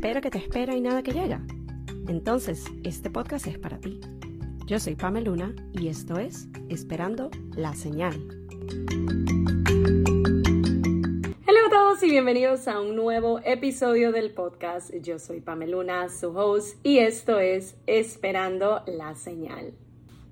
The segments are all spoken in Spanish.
espera que te espera y nada que llega? Entonces, este podcast es para ti. Yo soy Pamela Luna y esto es Esperando la Señal. Hola a todos y bienvenidos a un nuevo episodio del podcast. Yo soy Pamela Luna, su host, y esto es Esperando la Señal.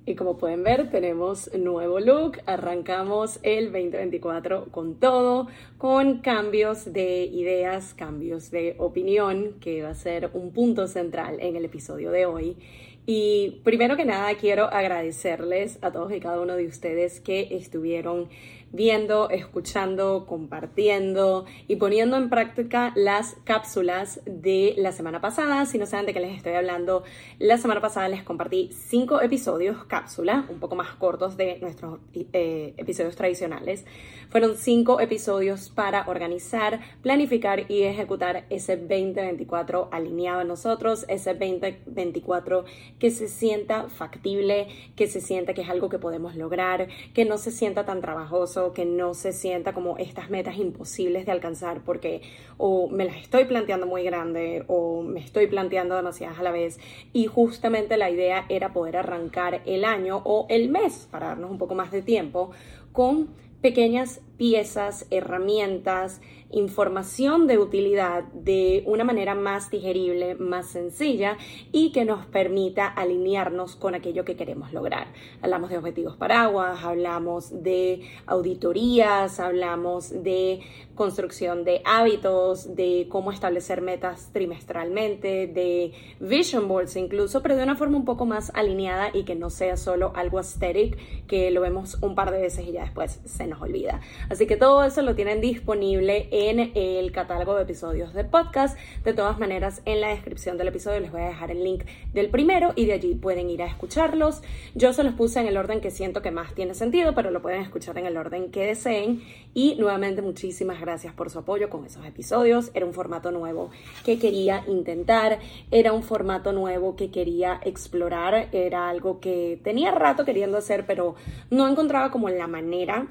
Y como pueden ver, tenemos nuevo look. Arrancamos el 2024 con todo, con cambios de ideas, cambios de opinión, que va a ser un punto central en el episodio de hoy. Y primero que nada, quiero agradecerles a todos y cada uno de ustedes que estuvieron viendo, escuchando, compartiendo y poniendo en práctica las cápsulas de la semana pasada. Si no saben de qué les estoy hablando, la semana pasada les compartí cinco episodios cápsula, un poco más cortos de nuestros eh, episodios tradicionales. Fueron cinco episodios para organizar, planificar y ejecutar ese 2024 alineado a nosotros, ese 2024 que se sienta factible, que se sienta que es algo que podemos lograr, que no se sienta tan trabajoso que no se sienta como estas metas imposibles de alcanzar porque o me las estoy planteando muy grande o me estoy planteando demasiadas a la vez. Y justamente la idea era poder arrancar el año o el mes para darnos un poco más de tiempo con pequeñas piezas, herramientas, información de utilidad de una manera más digerible, más sencilla y que nos permita alinearnos con aquello que queremos lograr. Hablamos de objetivos paraguas, hablamos de auditorías, hablamos de construcción de hábitos, de cómo establecer metas trimestralmente, de vision boards incluso, pero de una forma un poco más alineada y que no sea solo algo aesthetic que lo vemos un par de veces y ya después se nos olvida. Así que todo eso lo tienen disponible en el catálogo de episodios de podcast. De todas maneras, en la descripción del episodio les voy a dejar el link del primero y de allí pueden ir a escucharlos. Yo se los puse en el orden que siento que más tiene sentido, pero lo pueden escuchar en el orden que deseen. Y nuevamente muchísimas gracias por su apoyo con esos episodios. Era un formato nuevo que quería intentar, era un formato nuevo que quería explorar, era algo que tenía rato queriendo hacer, pero no encontraba como la manera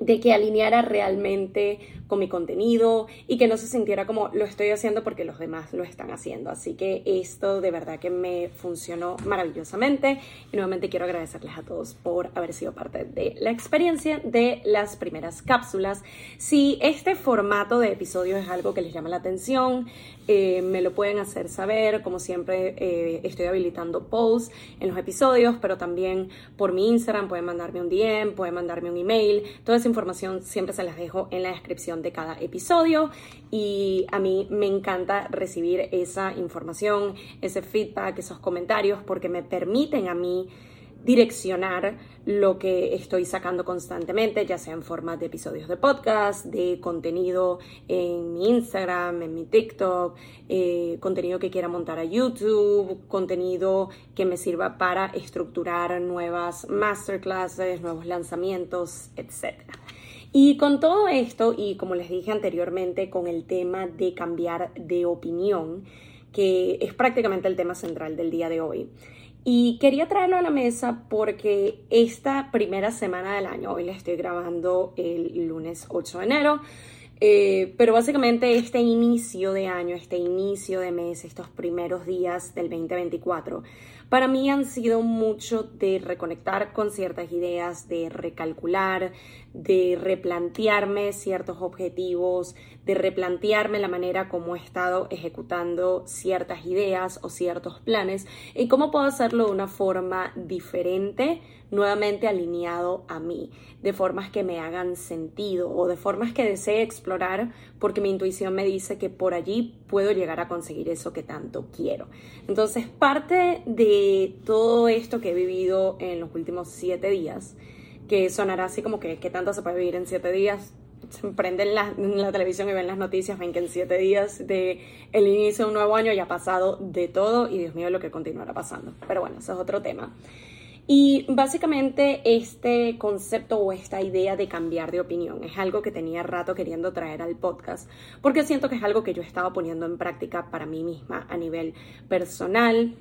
de que alineara realmente con mi contenido y que no se sintiera como lo estoy haciendo porque los demás lo están haciendo. Así que esto de verdad que me funcionó maravillosamente y nuevamente quiero agradecerles a todos por haber sido parte de la experiencia de las primeras cápsulas. Si este formato de episodio es algo que les llama la atención, eh, me lo pueden hacer saber. Como siempre, eh, estoy habilitando polls en los episodios, pero también por mi Instagram pueden mandarme un DM, pueden mandarme un email. Toda esa información siempre se las dejo en la descripción de cada episodio y a mí me encanta recibir esa información, ese feedback, esos comentarios, porque me permiten a mí direccionar lo que estoy sacando constantemente, ya sea en forma de episodios de podcast, de contenido en mi Instagram, en mi TikTok, eh, contenido que quiera montar a YouTube, contenido que me sirva para estructurar nuevas masterclasses, nuevos lanzamientos, etc. Y con todo esto, y como les dije anteriormente, con el tema de cambiar de opinión, que es prácticamente el tema central del día de hoy. Y quería traerlo a la mesa porque esta primera semana del año, hoy le estoy grabando el lunes 8 de enero, eh, pero básicamente este inicio de año, este inicio de mes, estos primeros días del 2024, para mí han sido mucho de reconectar con ciertas ideas, de recalcular, de replantearme ciertos objetivos, de replantearme la manera como he estado ejecutando ciertas ideas o ciertos planes y cómo puedo hacerlo de una forma diferente, nuevamente alineado a mí, de formas que me hagan sentido o de formas que desee explorar porque mi intuición me dice que por allí puedo llegar a conseguir eso que tanto quiero. Entonces, parte de todo esto que he vivido en los últimos siete días, que sonará así como que qué tanto se puede vivir en siete días. Se prenden la, televisión y ven las noticias, ven que en siete días de el inicio de un nuevo año ya ha pasado de todo y Dios mío lo que continuará pasando. Pero bueno, eso es otro tema. Y básicamente este concepto o esta idea de cambiar de opinión es algo que tenía rato queriendo traer al podcast porque siento que es algo que yo estaba poniendo en práctica para mí misma a nivel personal,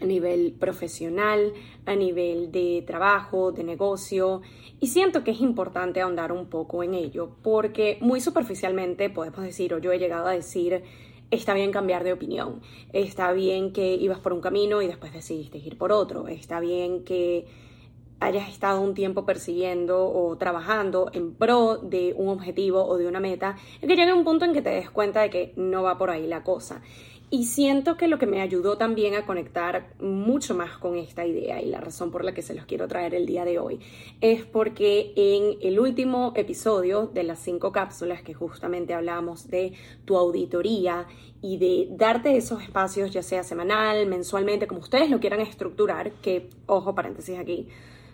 a nivel profesional, a nivel de trabajo, de negocio, y siento que es importante ahondar un poco en ello, porque muy superficialmente podemos decir, o yo he llegado a decir, está bien cambiar de opinión, está bien que ibas por un camino y después decidiste ir por otro, está bien que hayas estado un tiempo persiguiendo o trabajando en pro de un objetivo o de una meta, que llegue un punto en que te des cuenta de que no va por ahí la cosa. Y siento que lo que me ayudó también a conectar mucho más con esta idea y la razón por la que se los quiero traer el día de hoy es porque en el último episodio de las cinco cápsulas que justamente hablamos de tu auditoría y de darte esos espacios ya sea semanal, mensualmente, como ustedes lo quieran estructurar, que ojo paréntesis aquí,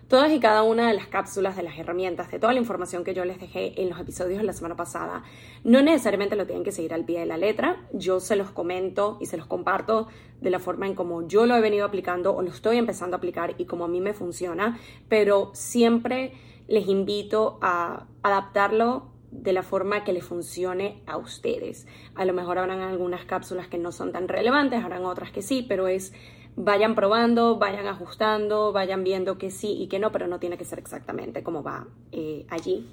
Todas y cada una de las cápsulas, de las herramientas, de toda la información que yo les dejé en los episodios de la semana pasada, no necesariamente lo tienen que seguir al pie de la letra. Yo se los comento y se los comparto de la forma en como yo lo he venido aplicando o lo estoy empezando a aplicar y como a mí me funciona, pero siempre les invito a adaptarlo de la forma que les funcione a ustedes. A lo mejor habrán algunas cápsulas que no son tan relevantes, habrán otras que sí, pero es vayan probando, vayan ajustando, vayan viendo que sí y que no, pero no tiene que ser exactamente como va eh, allí.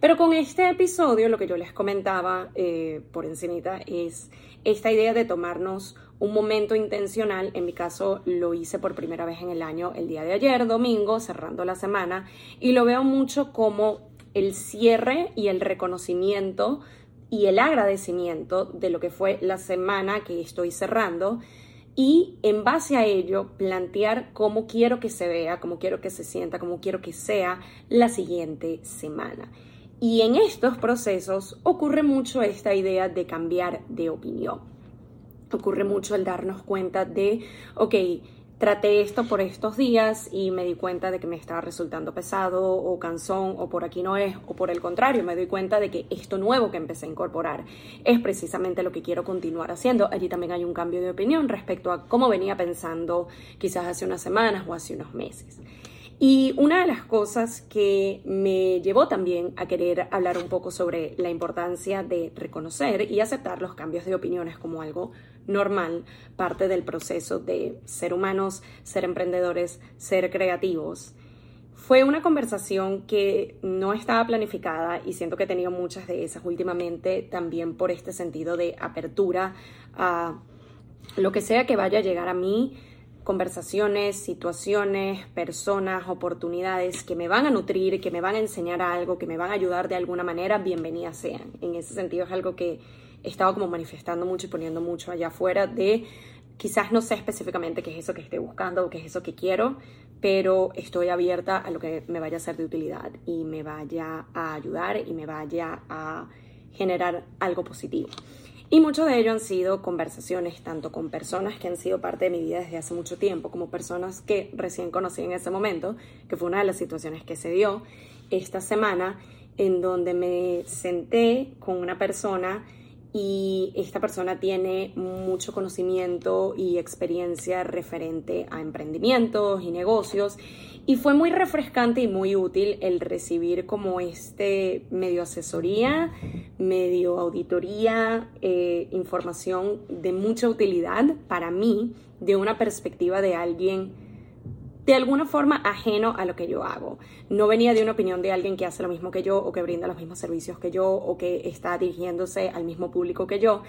Pero con este episodio lo que yo les comentaba eh, por encimita es esta idea de tomarnos un momento intencional, en mi caso lo hice por primera vez en el año el día de ayer, domingo, cerrando la semana, y lo veo mucho como el cierre y el reconocimiento y el agradecimiento de lo que fue la semana que estoy cerrando y en base a ello plantear cómo quiero que se vea, cómo quiero que se sienta, cómo quiero que sea la siguiente semana. Y en estos procesos ocurre mucho esta idea de cambiar de opinión. Ocurre mucho el darnos cuenta de, ok, traté esto por estos días y me di cuenta de que me estaba resultando pesado o cansón o por aquí no es o por el contrario me doy cuenta de que esto nuevo que empecé a incorporar es precisamente lo que quiero continuar haciendo. Allí también hay un cambio de opinión respecto a cómo venía pensando quizás hace unas semanas o hace unos meses. Y una de las cosas que me llevó también a querer hablar un poco sobre la importancia de reconocer y aceptar los cambios de opiniones como algo normal, parte del proceso de ser humanos, ser emprendedores, ser creativos. Fue una conversación que no estaba planificada y siento que he tenido muchas de esas últimamente también por este sentido de apertura a lo que sea que vaya a llegar a mí, conversaciones, situaciones, personas, oportunidades que me van a nutrir, que me van a enseñar algo, que me van a ayudar de alguna manera, bienvenidas sean. En ese sentido es algo que he estado como manifestando mucho y poniendo mucho allá afuera de quizás no sé específicamente qué es eso que estoy buscando o qué es eso que quiero, pero estoy abierta a lo que me vaya a ser de utilidad y me vaya a ayudar y me vaya a generar algo positivo. Y mucho de ello han sido conversaciones tanto con personas que han sido parte de mi vida desde hace mucho tiempo, como personas que recién conocí en ese momento, que fue una de las situaciones que se dio esta semana, en donde me senté con una persona y esta persona tiene mucho conocimiento y experiencia referente a emprendimientos y negocios y fue muy refrescante y muy útil el recibir como este medio asesoría, medio auditoría, eh, información de mucha utilidad para mí de una perspectiva de alguien de alguna forma ajeno a lo que yo hago. No venía de una opinión de alguien que hace lo mismo que yo o que brinda los mismos servicios que yo o que está dirigiéndose al mismo público que yo.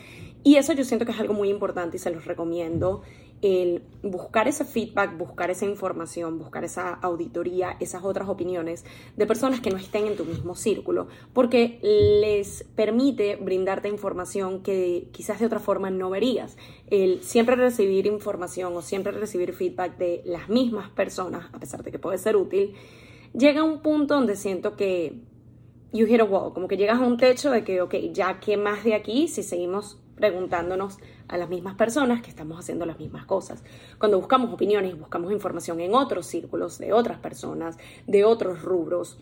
Y eso yo siento que es algo muy importante y se los recomiendo el buscar ese feedback, buscar esa información, buscar esa auditoría, esas otras opiniones de personas que no estén en tu mismo círculo, porque les permite brindarte información que quizás de otra forma no verías. El siempre recibir información o siempre recibir feedback de las mismas personas, a pesar de que puede ser útil, llega a un punto donde siento que you hit a wall, como que llegas a un techo de que, ok, ya qué más de aquí si seguimos preguntándonos a las mismas personas que estamos haciendo las mismas cosas. Cuando buscamos opiniones, buscamos información en otros círculos de otras personas, de otros rubros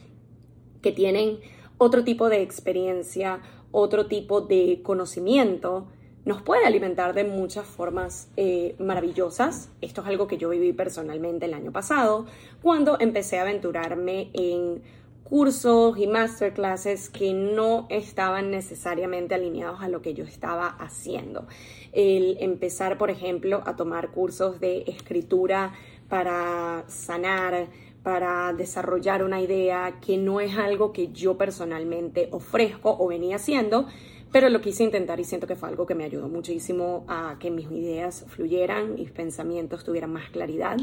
que tienen otro tipo de experiencia, otro tipo de conocimiento, nos puede alimentar de muchas formas eh, maravillosas. Esto es algo que yo viví personalmente el año pasado, cuando empecé a aventurarme en cursos y masterclasses que no estaban necesariamente alineados a lo que yo estaba haciendo. El empezar, por ejemplo, a tomar cursos de escritura para sanar, para desarrollar una idea que no es algo que yo personalmente ofrezco o venía haciendo, pero lo quise intentar y siento que fue algo que me ayudó muchísimo a que mis ideas fluyeran, mis pensamientos tuvieran más claridad.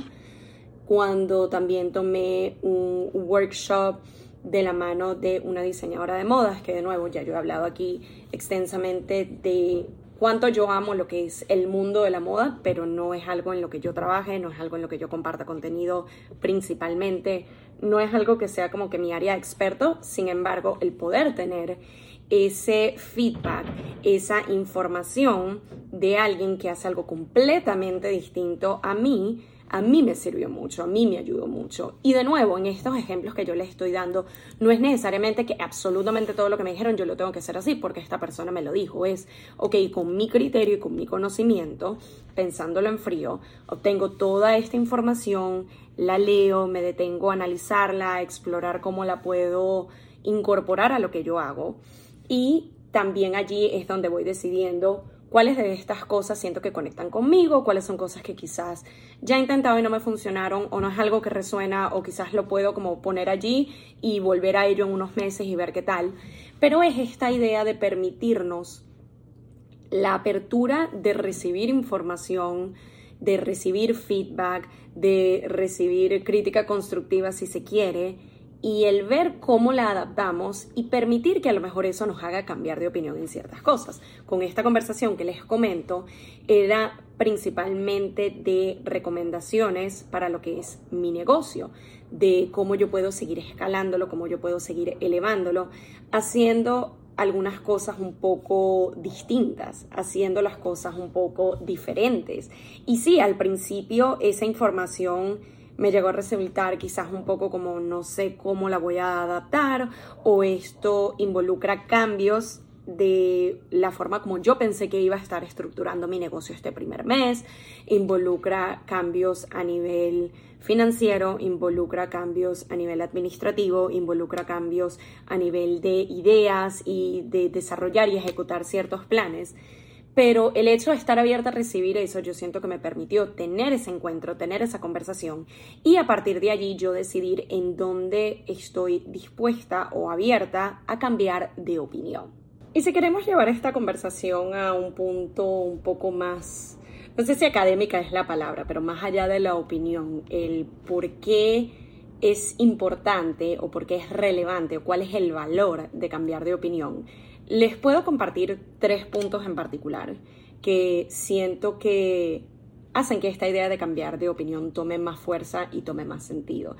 Cuando también tomé un workshop de la mano de una diseñadora de modas, que de nuevo ya yo he hablado aquí extensamente de cuánto yo amo lo que es el mundo de la moda, pero no es algo en lo que yo trabaje, no es algo en lo que yo comparta contenido principalmente, no es algo que sea como que mi área experto, sin embargo, el poder tener ese feedback, esa información de alguien que hace algo completamente distinto a mí, a mí me sirvió mucho, a mí me ayudó mucho. Y de nuevo, en estos ejemplos que yo les estoy dando, no es necesariamente que absolutamente todo lo que me dijeron yo lo tengo que hacer así porque esta persona me lo dijo. Es, ok, con mi criterio y con mi conocimiento, pensándolo en frío, obtengo toda esta información, la leo, me detengo a analizarla, a explorar cómo la puedo incorporar a lo que yo hago. Y también allí es donde voy decidiendo cuáles de estas cosas siento que conectan conmigo, cuáles son cosas que quizás ya he intentado y no me funcionaron o no es algo que resuena o quizás lo puedo como poner allí y volver a ello en unos meses y ver qué tal. Pero es esta idea de permitirnos la apertura de recibir información, de recibir feedback, de recibir crítica constructiva si se quiere y el ver cómo la adaptamos y permitir que a lo mejor eso nos haga cambiar de opinión en ciertas cosas. Con esta conversación que les comento era principalmente de recomendaciones para lo que es mi negocio, de cómo yo puedo seguir escalándolo, cómo yo puedo seguir elevándolo, haciendo algunas cosas un poco distintas, haciendo las cosas un poco diferentes. Y sí, al principio esa información me llegó a resultar quizás un poco como no sé cómo la voy a adaptar o esto involucra cambios de la forma como yo pensé que iba a estar estructurando mi negocio este primer mes, involucra cambios a nivel financiero, involucra cambios a nivel administrativo, involucra cambios a nivel de ideas y de desarrollar y ejecutar ciertos planes. Pero el hecho de estar abierta a recibir eso, yo siento que me permitió tener ese encuentro, tener esa conversación y a partir de allí yo decidir en dónde estoy dispuesta o abierta a cambiar de opinión. Y si queremos llevar esta conversación a un punto un poco más, no sé si académica es la palabra, pero más allá de la opinión, el por qué es importante o por qué es relevante o cuál es el valor de cambiar de opinión les puedo compartir tres puntos en particular que siento que hacen que esta idea de cambiar de opinión tome más fuerza y tome más sentido.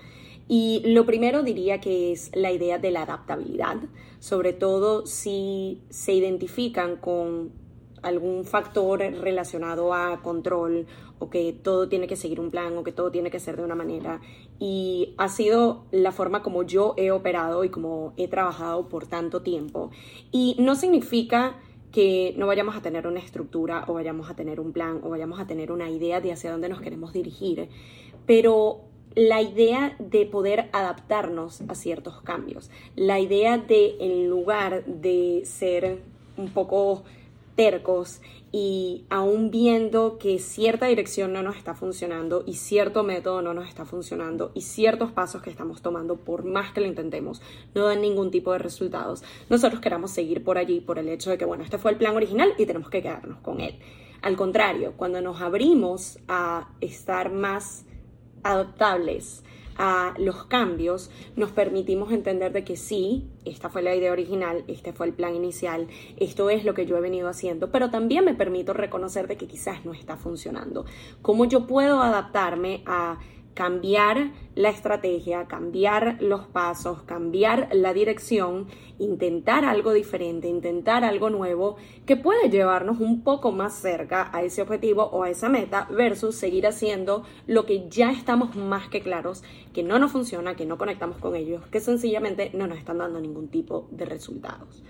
Y lo primero diría que es la idea de la adaptabilidad, sobre todo si se identifican con algún factor relacionado a control o que todo tiene que seguir un plan o que todo tiene que ser de una manera. Y ha sido la forma como yo he operado y como he trabajado por tanto tiempo. Y no significa que no vayamos a tener una estructura o vayamos a tener un plan o vayamos a tener una idea de hacia dónde nos queremos dirigir, pero la idea de poder adaptarnos a ciertos cambios, la idea de en lugar de ser un poco tercos y aún viendo que cierta dirección no nos está funcionando y cierto método no nos está funcionando y ciertos pasos que estamos tomando, por más que lo intentemos, no dan ningún tipo de resultados, nosotros queramos seguir por allí por el hecho de que, bueno, este fue el plan original y tenemos que quedarnos con él. Al contrario, cuando nos abrimos a estar más adaptables, a los cambios, nos permitimos entender de que sí, esta fue la idea original, este fue el plan inicial, esto es lo que yo he venido haciendo, pero también me permito reconocer de que quizás no está funcionando. ¿Cómo yo puedo adaptarme a cambiar la estrategia, cambiar los pasos, cambiar la dirección, intentar algo diferente, intentar algo nuevo que puede llevarnos un poco más cerca a ese objetivo o a esa meta versus seguir haciendo lo que ya estamos más que claros que no nos funciona, que no conectamos con ellos, que sencillamente no nos están dando ningún tipo de resultados.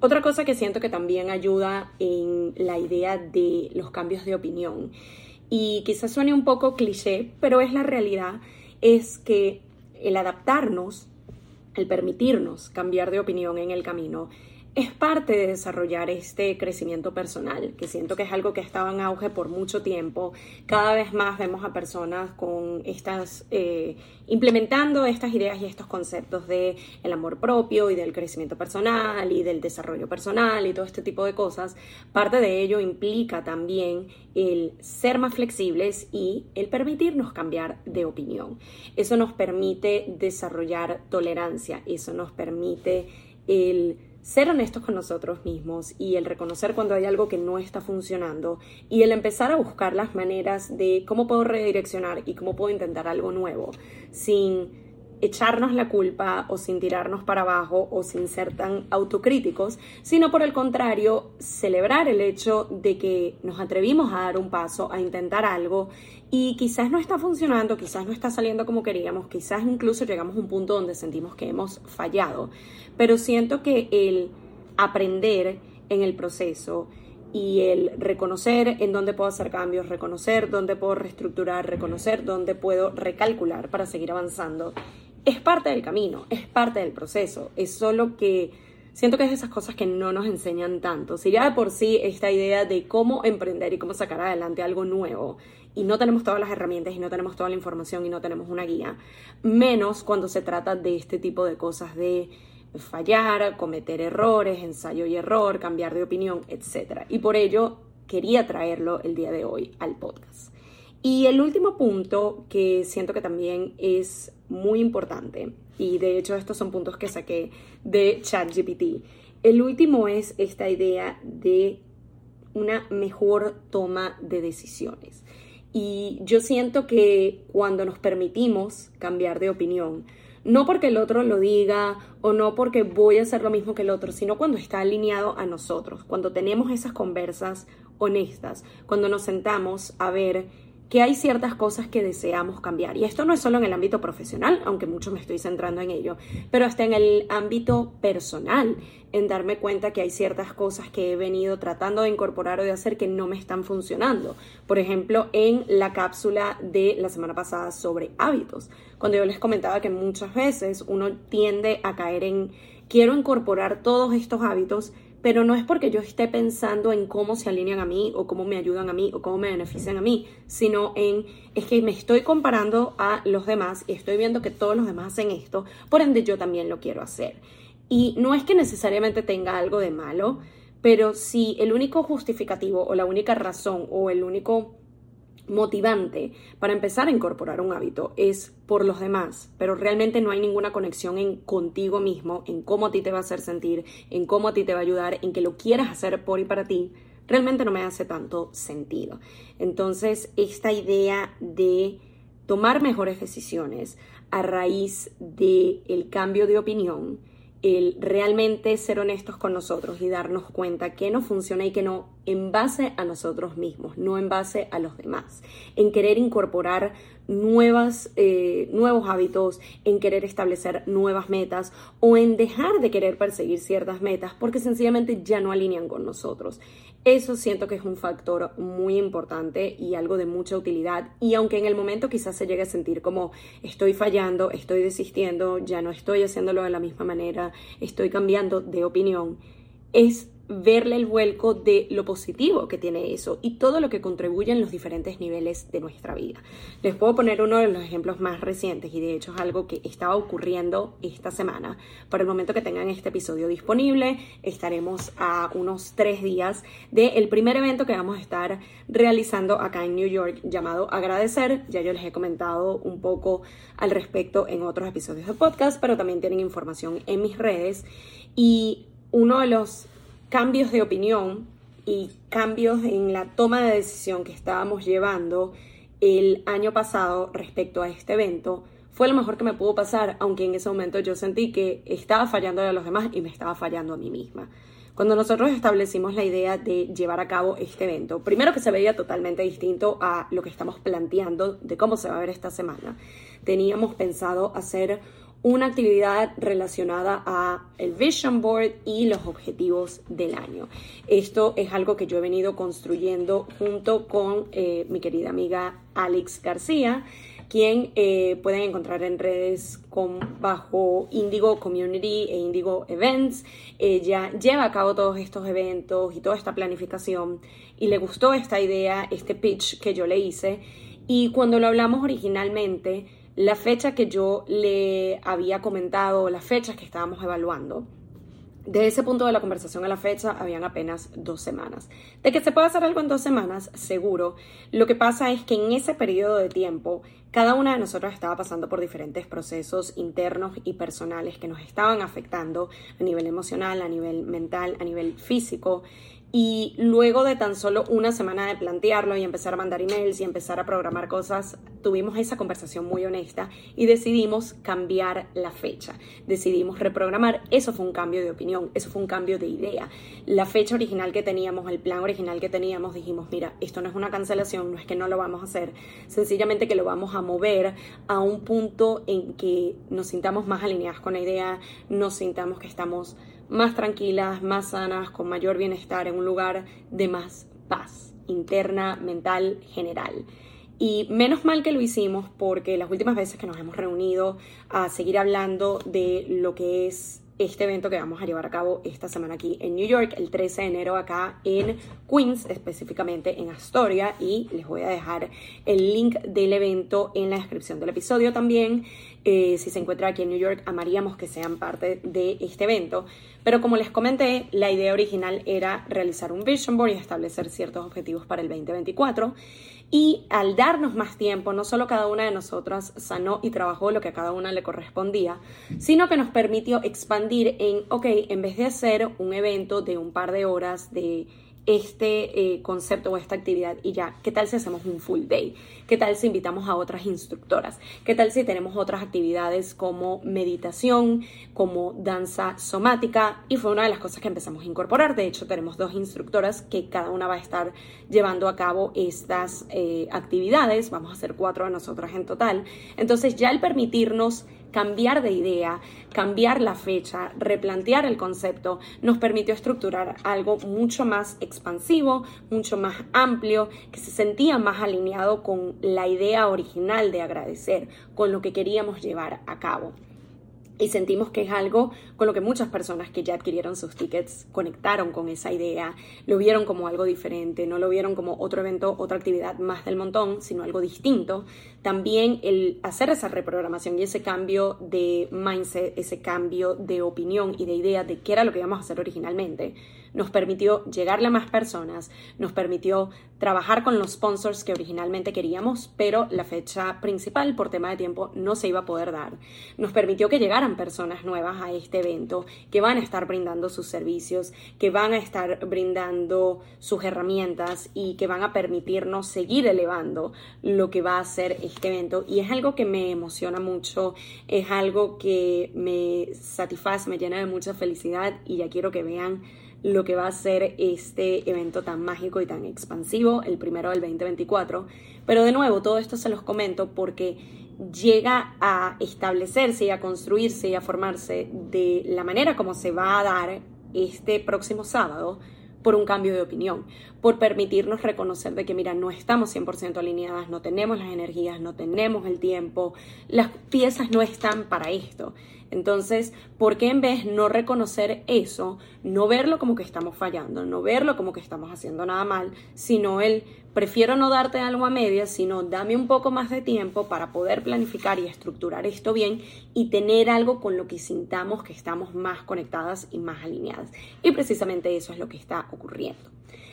Otra cosa que siento que también ayuda en la idea de los cambios de opinión y quizás suene un poco cliché, pero es la realidad, es que el adaptarnos, el permitirnos cambiar de opinión en el camino, es parte de desarrollar este crecimiento personal, que siento que es algo que ha estado en auge por mucho tiempo. Cada vez más vemos a personas con estas, eh, implementando estas ideas y estos conceptos de el amor propio y del crecimiento personal y del desarrollo personal y todo este tipo de cosas. Parte de ello implica también el ser más flexibles y el permitirnos cambiar de opinión. Eso nos permite desarrollar tolerancia, eso nos permite el ser honestos con nosotros mismos y el reconocer cuando hay algo que no está funcionando y el empezar a buscar las maneras de cómo puedo redireccionar y cómo puedo intentar algo nuevo sin echarnos la culpa o sin tirarnos para abajo o sin ser tan autocríticos, sino por el contrario, celebrar el hecho de que nos atrevimos a dar un paso, a intentar algo y quizás no está funcionando, quizás no está saliendo como queríamos, quizás incluso llegamos a un punto donde sentimos que hemos fallado, pero siento que el aprender en el proceso, y el reconocer en dónde puedo hacer cambios, reconocer dónde puedo reestructurar, reconocer dónde puedo recalcular para seguir avanzando es parte del camino, es parte del proceso, es solo que siento que es de esas cosas que no nos enseñan tanto. Si ya de por sí esta idea de cómo emprender y cómo sacar adelante algo nuevo y no tenemos todas las herramientas y no tenemos toda la información y no tenemos una guía, menos cuando se trata de este tipo de cosas de fallar, cometer errores, ensayo y error, cambiar de opinión, etc. Y por ello quería traerlo el día de hoy al podcast. Y el último punto que siento que también es muy importante, y de hecho estos son puntos que saqué de ChatGPT, el último es esta idea de una mejor toma de decisiones. Y yo siento que cuando nos permitimos cambiar de opinión, no porque el otro lo diga o no porque voy a hacer lo mismo que el otro, sino cuando está alineado a nosotros, cuando tenemos esas conversas honestas, cuando nos sentamos a ver que hay ciertas cosas que deseamos cambiar. Y esto no es solo en el ámbito profesional, aunque mucho me estoy centrando en ello, pero hasta en el ámbito personal, en darme cuenta que hay ciertas cosas que he venido tratando de incorporar o de hacer que no me están funcionando. Por ejemplo, en la cápsula de la semana pasada sobre hábitos, cuando yo les comentaba que muchas veces uno tiende a caer en quiero incorporar todos estos hábitos, pero no es porque yo esté pensando en cómo se alinean a mí o cómo me ayudan a mí o cómo me benefician a mí, sino en es que me estoy comparando a los demás y estoy viendo que todos los demás hacen esto, por ende yo también lo quiero hacer. Y no es que necesariamente tenga algo de malo, pero si el único justificativo o la única razón o el único motivante para empezar a incorporar un hábito es por los demás, pero realmente no hay ninguna conexión en contigo mismo, en cómo a ti te va a hacer sentir, en cómo a ti te va a ayudar, en que lo quieras hacer por y para ti, realmente no me hace tanto sentido. Entonces, esta idea de tomar mejores decisiones a raíz del el cambio de opinión, el realmente ser honestos con nosotros y darnos cuenta que no funciona y que no en base a nosotros mismos, no en base a los demás, en querer incorporar nuevas, eh, nuevos hábitos, en querer establecer nuevas metas o en dejar de querer perseguir ciertas metas porque sencillamente ya no alinean con nosotros. Eso siento que es un factor muy importante y algo de mucha utilidad. Y aunque en el momento quizás se llegue a sentir como estoy fallando, estoy desistiendo, ya no estoy haciéndolo de la misma manera, estoy cambiando de opinión, es verle el vuelco de lo positivo que tiene eso y todo lo que contribuye en los diferentes niveles de nuestra vida. Les puedo poner uno de los ejemplos más recientes y de hecho es algo que estaba ocurriendo esta semana. Por el momento que tengan este episodio disponible, estaremos a unos tres días del primer evento que vamos a estar realizando acá en New York llamado Agradecer. Ya yo les he comentado un poco al respecto en otros episodios de podcast, pero también tienen información en mis redes y uno de los cambios de opinión y cambios en la toma de decisión que estábamos llevando el año pasado respecto a este evento fue lo mejor que me pudo pasar, aunque en ese momento yo sentí que estaba fallando a los demás y me estaba fallando a mí misma. Cuando nosotros establecimos la idea de llevar a cabo este evento, primero que se veía totalmente distinto a lo que estamos planteando de cómo se va a ver esta semana, teníamos pensado hacer una actividad relacionada a el vision board y los objetivos del año. Esto es algo que yo he venido construyendo junto con eh, mi querida amiga Alex García. quien eh, pueden encontrar en redes con, bajo Indigo Community e Indigo Events. Ella lleva a cabo todos estos eventos y toda esta planificación y le gustó esta idea, este pitch que yo le hice. Y cuando lo hablamos originalmente, la fecha que yo le había comentado, las fechas que estábamos evaluando, de ese punto de la conversación a la fecha habían apenas dos semanas. De que se puede hacer algo en dos semanas, seguro. Lo que pasa es que en ese periodo de tiempo, cada una de nosotros estaba pasando por diferentes procesos internos y personales que nos estaban afectando a nivel emocional, a nivel mental, a nivel físico. Y luego de tan solo una semana de plantearlo y empezar a mandar emails y empezar a programar cosas, tuvimos esa conversación muy honesta y decidimos cambiar la fecha. Decidimos reprogramar. Eso fue un cambio de opinión, eso fue un cambio de idea. La fecha original que teníamos, el plan original que teníamos, dijimos, mira, esto no es una cancelación, no es que no lo vamos a hacer, sencillamente que lo vamos a mover a un punto en que nos sintamos más alineadas con la idea, nos sintamos que estamos más tranquilas, más sanas, con mayor bienestar, en un lugar de más paz interna, mental, general. Y menos mal que lo hicimos porque las últimas veces que nos hemos reunido a seguir hablando de lo que es este evento que vamos a llevar a cabo esta semana aquí en New York, el 13 de enero acá en Queens, específicamente en Astoria, y les voy a dejar el link del evento en la descripción del episodio también. Eh, si se encuentra aquí en New York, amaríamos que sean parte de este evento. Pero como les comenté, la idea original era realizar un vision board y establecer ciertos objetivos para el 2024. Y al darnos más tiempo, no solo cada una de nosotras sanó y trabajó lo que a cada una le correspondía, sino que nos permitió expandir en, ok, en vez de hacer un evento de un par de horas de este eh, concepto o esta actividad y ya, ¿qué tal si hacemos un full day? ¿Qué tal si invitamos a otras instructoras? ¿Qué tal si tenemos otras actividades como meditación, como danza somática? Y fue una de las cosas que empezamos a incorporar. De hecho, tenemos dos instructoras que cada una va a estar llevando a cabo estas eh, actividades. Vamos a hacer cuatro de nosotras en total. Entonces, ya el permitirnos cambiar de idea, cambiar la fecha, replantear el concepto, nos permitió estructurar algo mucho más expansivo, mucho más amplio, que se sentía más alineado con la idea original de agradecer, con lo que queríamos llevar a cabo. Y sentimos que es algo con lo que muchas personas que ya adquirieron sus tickets conectaron con esa idea, lo vieron como algo diferente, no lo vieron como otro evento, otra actividad más del montón, sino algo distinto. También el hacer esa reprogramación y ese cambio de mindset, ese cambio de opinión y de idea de qué era lo que íbamos a hacer originalmente, nos permitió llegarle a más personas, nos permitió trabajar con los sponsors que originalmente queríamos, pero la fecha principal por tema de tiempo no se iba a poder dar. Nos permitió que llegaran personas nuevas a este evento, que van a estar brindando sus servicios, que van a estar brindando sus herramientas y que van a permitirnos seguir elevando lo que va a ser este evento. Y es algo que me emociona mucho, es algo que me satisface, me llena de mucha felicidad y ya quiero que vean lo que va a ser este evento tan mágico y tan expansivo, el primero del 2024. Pero de nuevo, todo esto se los comento porque llega a establecerse y a construirse y a formarse de la manera como se va a dar este próximo sábado por un cambio de opinión, por permitirnos reconocer de que, mira, no estamos 100% alineadas, no tenemos las energías, no tenemos el tiempo, las piezas no están para esto. Entonces, ¿por qué en vez no reconocer eso, no verlo como que estamos fallando, no verlo como que estamos haciendo nada mal, sino el prefiero no darte algo a medias, sino dame un poco más de tiempo para poder planificar y estructurar esto bien y tener algo con lo que sintamos que estamos más conectadas y más alineadas. Y precisamente eso es lo que está ocurriendo.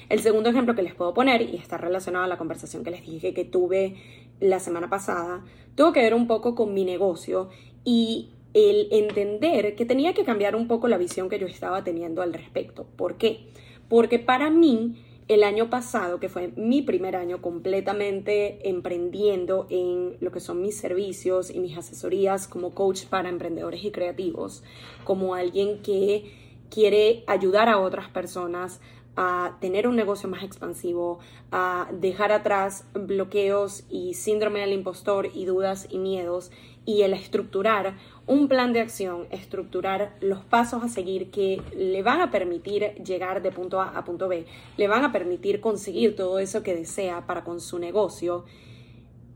El segundo ejemplo que les puedo poner, y está relacionado a la conversación que les dije que tuve la semana pasada, tuvo que ver un poco con mi negocio y el entender que tenía que cambiar un poco la visión que yo estaba teniendo al respecto. ¿Por qué? Porque para mí, el año pasado, que fue mi primer año completamente emprendiendo en lo que son mis servicios y mis asesorías como coach para emprendedores y creativos, como alguien que quiere ayudar a otras personas a tener un negocio más expansivo, a dejar atrás bloqueos y síndrome del impostor y dudas y miedos y el estructurar un plan de acción, estructurar los pasos a seguir que le van a permitir llegar de punto A a punto B, le van a permitir conseguir todo eso que desea para con su negocio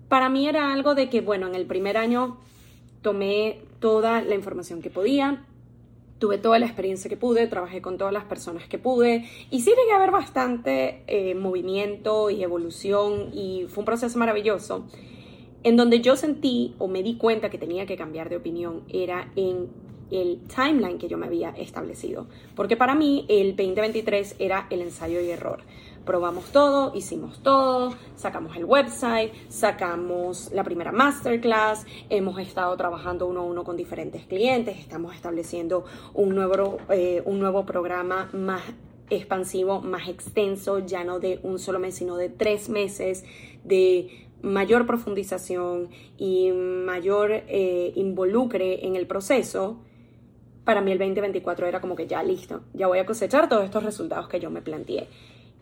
para mí era algo de que, bueno, en el primer año tomé toda la información que podía, tuve toda la experiencia que pude, trabajé con todas las personas que pude y sí llegué a ver bastante eh, movimiento y evolución y fue un proceso maravilloso. En donde yo sentí o me di cuenta que tenía que cambiar de opinión era en el timeline que yo me había establecido. Porque para mí el 2023 era el ensayo y error. Probamos todo, hicimos todo, sacamos el website, sacamos la primera masterclass, hemos estado trabajando uno a uno con diferentes clientes, estamos estableciendo un nuevo, eh, un nuevo programa más expansivo, más extenso, ya no de un solo mes, sino de tres meses, de mayor profundización y mayor eh, involucre en el proceso, para mí el 2024 era como que ya listo, ya voy a cosechar todos estos resultados que yo me planteé.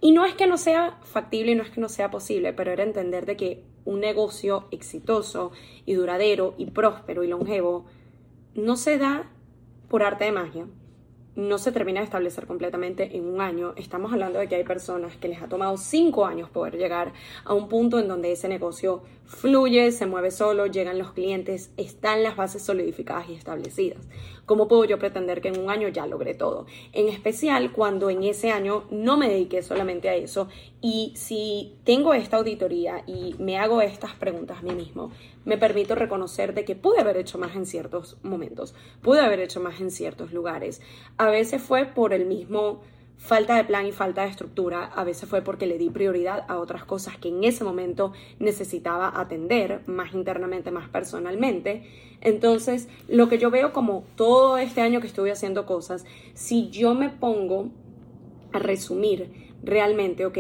Y no es que no sea factible y no es que no sea posible, pero era entender de que un negocio exitoso y duradero y próspero y longevo no se da por arte de magia, no se termina de establecer completamente en un año. Estamos hablando de que hay personas que les ha tomado cinco años poder llegar a un punto en donde ese negocio fluye, se mueve solo, llegan los clientes, están las bases solidificadas y establecidas. ¿Cómo puedo yo pretender que en un año ya logré todo? En especial cuando en ese año no me dediqué solamente a eso y si tengo esta auditoría y me hago estas preguntas a mí mismo, me permito reconocer de que pude haber hecho más en ciertos momentos, pude haber hecho más en ciertos lugares. A veces fue por el mismo falta de plan y falta de estructura, a veces fue porque le di prioridad a otras cosas que en ese momento necesitaba atender más internamente, más personalmente. Entonces, lo que yo veo como todo este año que estuve haciendo cosas, si yo me pongo a resumir realmente, ok,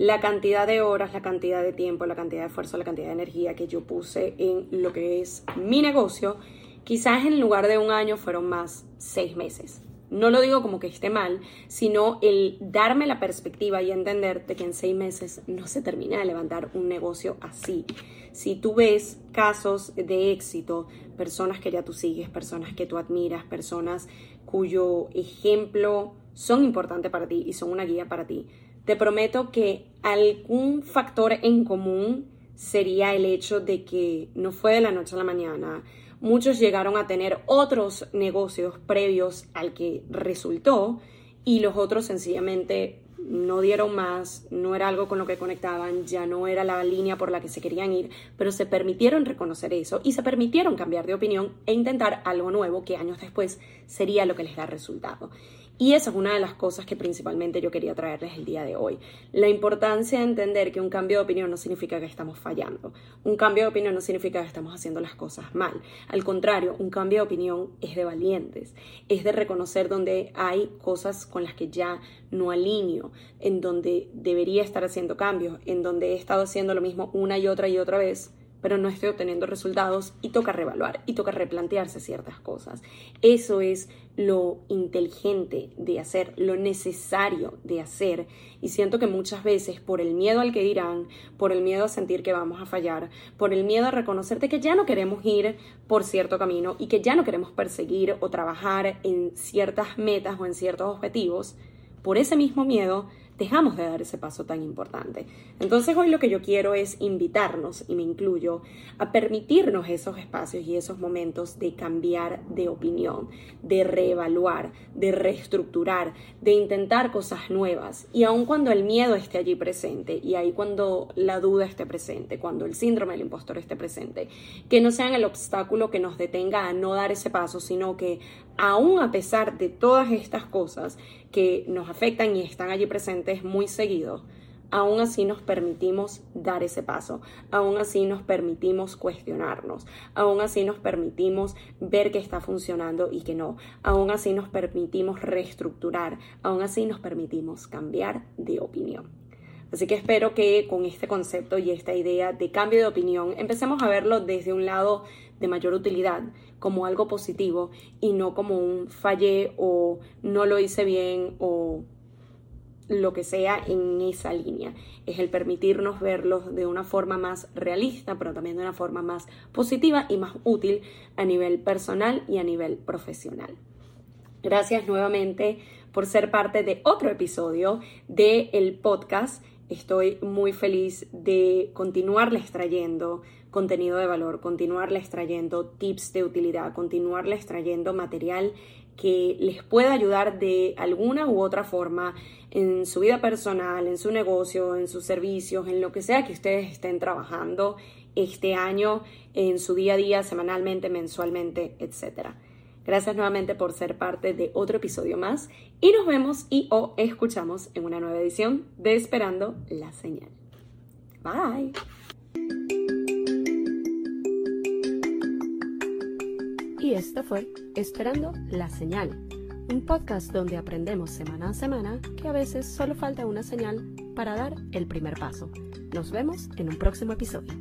la cantidad de horas, la cantidad de tiempo, la cantidad de esfuerzo, la cantidad de energía que yo puse en lo que es mi negocio, quizás en lugar de un año fueron más seis meses. No lo digo como que esté mal, sino el darme la perspectiva y entender que en seis meses no se termina de levantar un negocio así. Si tú ves casos de éxito, personas que ya tú sigues, personas que tú admiras, personas cuyo ejemplo son importantes para ti y son una guía para ti, te prometo que algún factor en común sería el hecho de que no fue de la noche a la mañana. Muchos llegaron a tener otros negocios previos al que resultó y los otros sencillamente no dieron más, no era algo con lo que conectaban, ya no era la línea por la que se querían ir, pero se permitieron reconocer eso y se permitieron cambiar de opinión e intentar algo nuevo que años después sería lo que les da resultado. Y esa es una de las cosas que principalmente yo quería traerles el día de hoy. La importancia de entender que un cambio de opinión no significa que estamos fallando. Un cambio de opinión no significa que estamos haciendo las cosas mal. Al contrario, un cambio de opinión es de valientes. Es de reconocer donde hay cosas con las que ya no alineo, en donde debería estar haciendo cambios, en donde he estado haciendo lo mismo una y otra y otra vez pero no estoy obteniendo resultados y toca reevaluar y toca replantearse ciertas cosas. Eso es lo inteligente de hacer, lo necesario de hacer. Y siento que muchas veces por el miedo al que dirán, por el miedo a sentir que vamos a fallar, por el miedo a reconocerte que ya no queremos ir por cierto camino y que ya no queremos perseguir o trabajar en ciertas metas o en ciertos objetivos, por ese mismo miedo dejamos de dar ese paso tan importante. Entonces hoy lo que yo quiero es invitarnos, y me incluyo, a permitirnos esos espacios y esos momentos de cambiar de opinión, de reevaluar, de reestructurar, de intentar cosas nuevas. Y aun cuando el miedo esté allí presente, y ahí cuando la duda esté presente, cuando el síndrome del impostor esté presente, que no sean el obstáculo que nos detenga a no dar ese paso, sino que aún a pesar de todas estas cosas que nos afectan y están allí presentes muy seguido, aún así nos permitimos dar ese paso, aún así nos permitimos cuestionarnos, aún así nos permitimos ver que está funcionando y que no, aún así nos permitimos reestructurar, aún así nos permitimos cambiar de opinión. Así que espero que con este concepto y esta idea de cambio de opinión empecemos a verlo desde un lado de mayor utilidad, como algo positivo y no como un fallé o no lo hice bien o lo que sea en esa línea. Es el permitirnos verlos de una forma más realista, pero también de una forma más positiva y más útil a nivel personal y a nivel profesional. Gracias nuevamente por ser parte de otro episodio del el podcast. Estoy muy feliz de continuarles trayendo contenido de valor, continuarles trayendo tips de utilidad, continuarles trayendo material que les pueda ayudar de alguna u otra forma en su vida personal, en su negocio, en sus servicios, en lo que sea que ustedes estén trabajando este año, en su día a día, semanalmente, mensualmente, etc. Gracias nuevamente por ser parte de otro episodio más y nos vemos y o escuchamos en una nueva edición de Esperando la Señal. Bye. Y esto fue Esperando la Señal, un podcast donde aprendemos semana a semana que a veces solo falta una señal para dar el primer paso. Nos vemos en un próximo episodio.